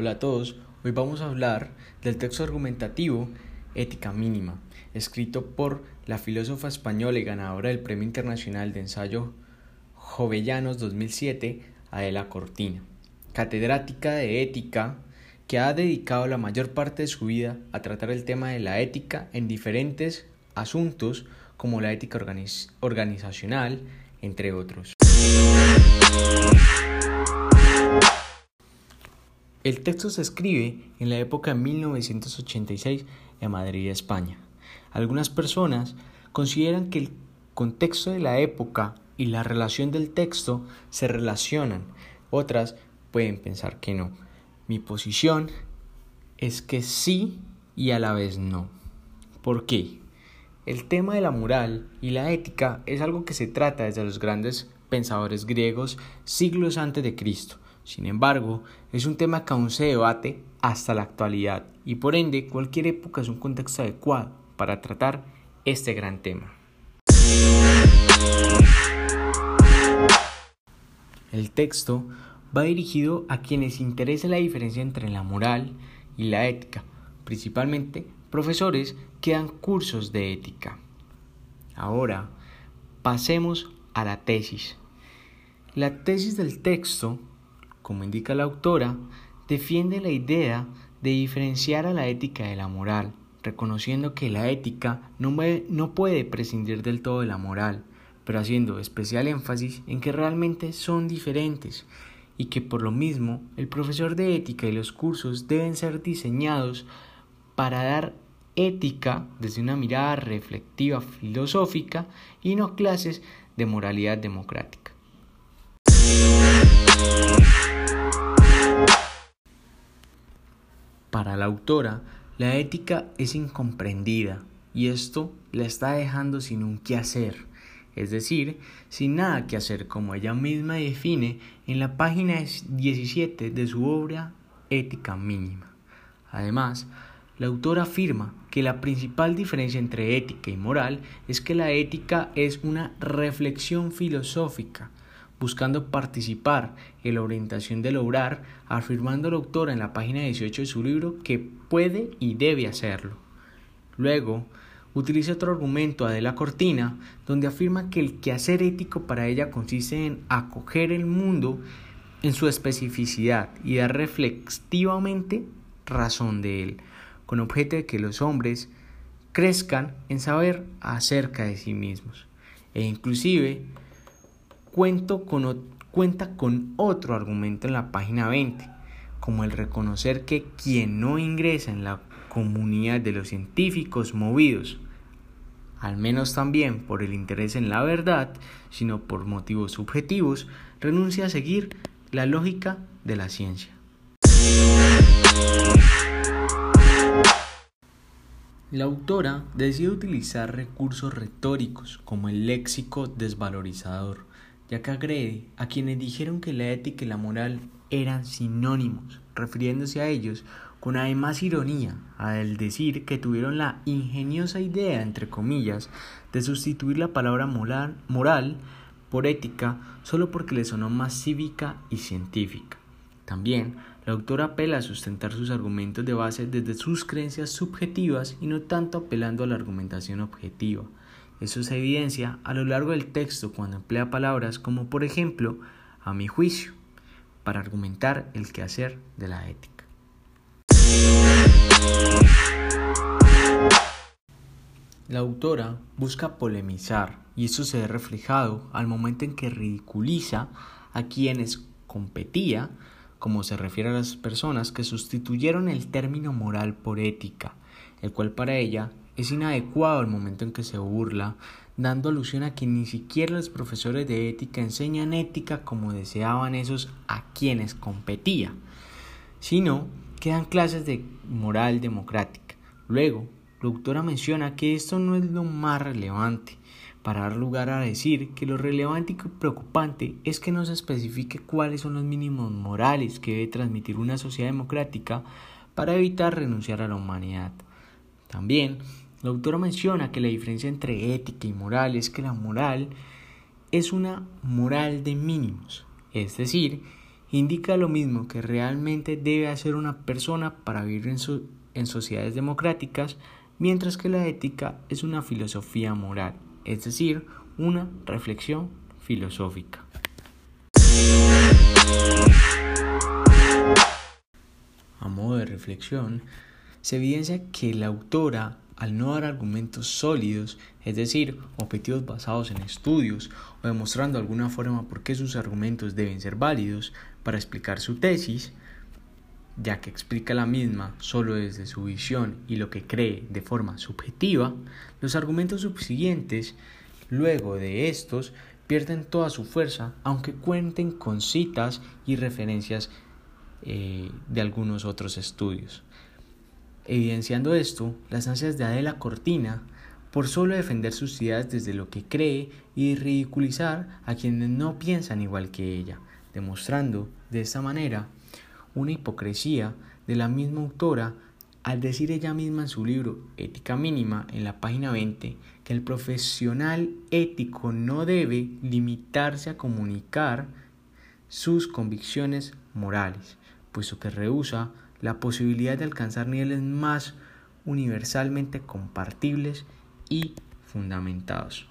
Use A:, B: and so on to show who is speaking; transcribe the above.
A: Hola a todos, hoy vamos a hablar del texto argumentativo Ética Mínima, escrito por la filósofa española y ganadora del Premio Internacional de Ensayo Jovellanos 2007, Adela Cortina, catedrática de ética que ha dedicado la mayor parte de su vida a tratar el tema de la ética en diferentes asuntos como la ética organizacional, entre otros. El texto se escribe en la época de 1986 en Madrid, España. Algunas personas consideran que el contexto de la época y la relación del texto se relacionan. Otras pueden pensar que no. Mi posición es que sí y a la vez no. ¿Por qué? El tema de la moral y la ética es algo que se trata desde los grandes pensadores griegos siglos antes de Cristo sin embargo, es un tema que aún se debate hasta la actualidad y por ende cualquier época es un contexto adecuado para tratar este gran tema. El texto va dirigido a quienes interesa la diferencia entre la moral y la ética, principalmente profesores que dan cursos de ética. Ahora, pasemos a la tesis. La tesis del texto como indica la autora, defiende la idea de diferenciar a la ética de la moral, reconociendo que la ética no, puede prescindir del todo de la moral, pero haciendo especial énfasis en que realmente son diferentes y que por lo mismo el profesor de ética y los cursos deben ser diseñados para dar ética desde una mirada reflexiva filosófica y no clases de moralidad democrática. Para la autora, la ética es incomprendida y esto la está dejando sin un qué hacer, es decir, sin nada que hacer como ella misma define en la página 17 de su obra Ética Mínima. Además, la autora afirma que la principal diferencia entre ética y moral es que la ética es una reflexión filosófica buscando participar en la orientación del obrar, afirmando el autor en la página 18 de su libro que puede y debe hacerlo. Luego, utiliza otro argumento, Adela Cortina, donde afirma que el quehacer ético para ella consiste en acoger el mundo en su especificidad y dar reflexivamente razón de él, con objeto de que los hombres crezcan en saber acerca de sí mismos, e inclusive cuenta con otro argumento en la página 20, como el reconocer que quien no ingresa en la comunidad de los científicos movidos, al menos también por el interés en la verdad, sino por motivos subjetivos, renuncia a seguir la lógica de la ciencia. La autora decide utilizar recursos retóricos como el léxico desvalorizador ya que agrede a quienes dijeron que la ética y la moral eran sinónimos, refiriéndose a ellos con además ironía al decir que tuvieron la ingeniosa idea, entre comillas, de sustituir la palabra moral, por ética solo porque le sonó más cívica y científica. También, la autora apela a sustentar sus argumentos de base desde sus creencias subjetivas y no tanto apelando a la argumentación objetiva. Eso se evidencia a lo largo del texto cuando emplea palabras como por ejemplo a mi juicio para argumentar el quehacer de la ética. La autora busca polemizar y eso se ve reflejado al momento en que ridiculiza a quienes competía, como se refiere a las personas que sustituyeron el término moral por ética, el cual para ella es inadecuado el momento en que se burla, dando alusión a que ni siquiera los profesores de ética enseñan ética como deseaban esos a quienes competía, sino que dan clases de moral democrática. Luego, la autora menciona que esto no es lo más relevante, para dar lugar a decir que lo relevante y preocupante es que no se especifique cuáles son los mínimos morales que debe transmitir una sociedad democrática para evitar renunciar a la humanidad. También la autora menciona que la diferencia entre ética y moral es que la moral es una moral de mínimos, es decir, indica lo mismo que realmente debe hacer una persona para vivir en, en sociedades democráticas, mientras que la ética es una filosofía moral, es decir, una reflexión filosófica. A modo de reflexión, se evidencia que la autora, al no dar argumentos sólidos, es decir, objetivos basados en estudios o demostrando de alguna forma por qué sus argumentos deben ser válidos para explicar su tesis, ya que explica la misma solo desde su visión y lo que cree de forma subjetiva, los argumentos subsiguientes, luego de estos, pierden toda su fuerza, aunque cuenten con citas y referencias eh, de algunos otros estudios. Evidenciando esto, las ansias de Adela Cortina por solo defender sus ideas desde lo que cree y ridiculizar a quienes no piensan igual que ella, demostrando de esta manera una hipocresía de la misma autora al decir ella misma en su libro Ética Mínima en la página 20 que el profesional ético no debe limitarse a comunicar sus convicciones morales, puesto que rehúsa la posibilidad de alcanzar niveles más universalmente compartibles y fundamentados.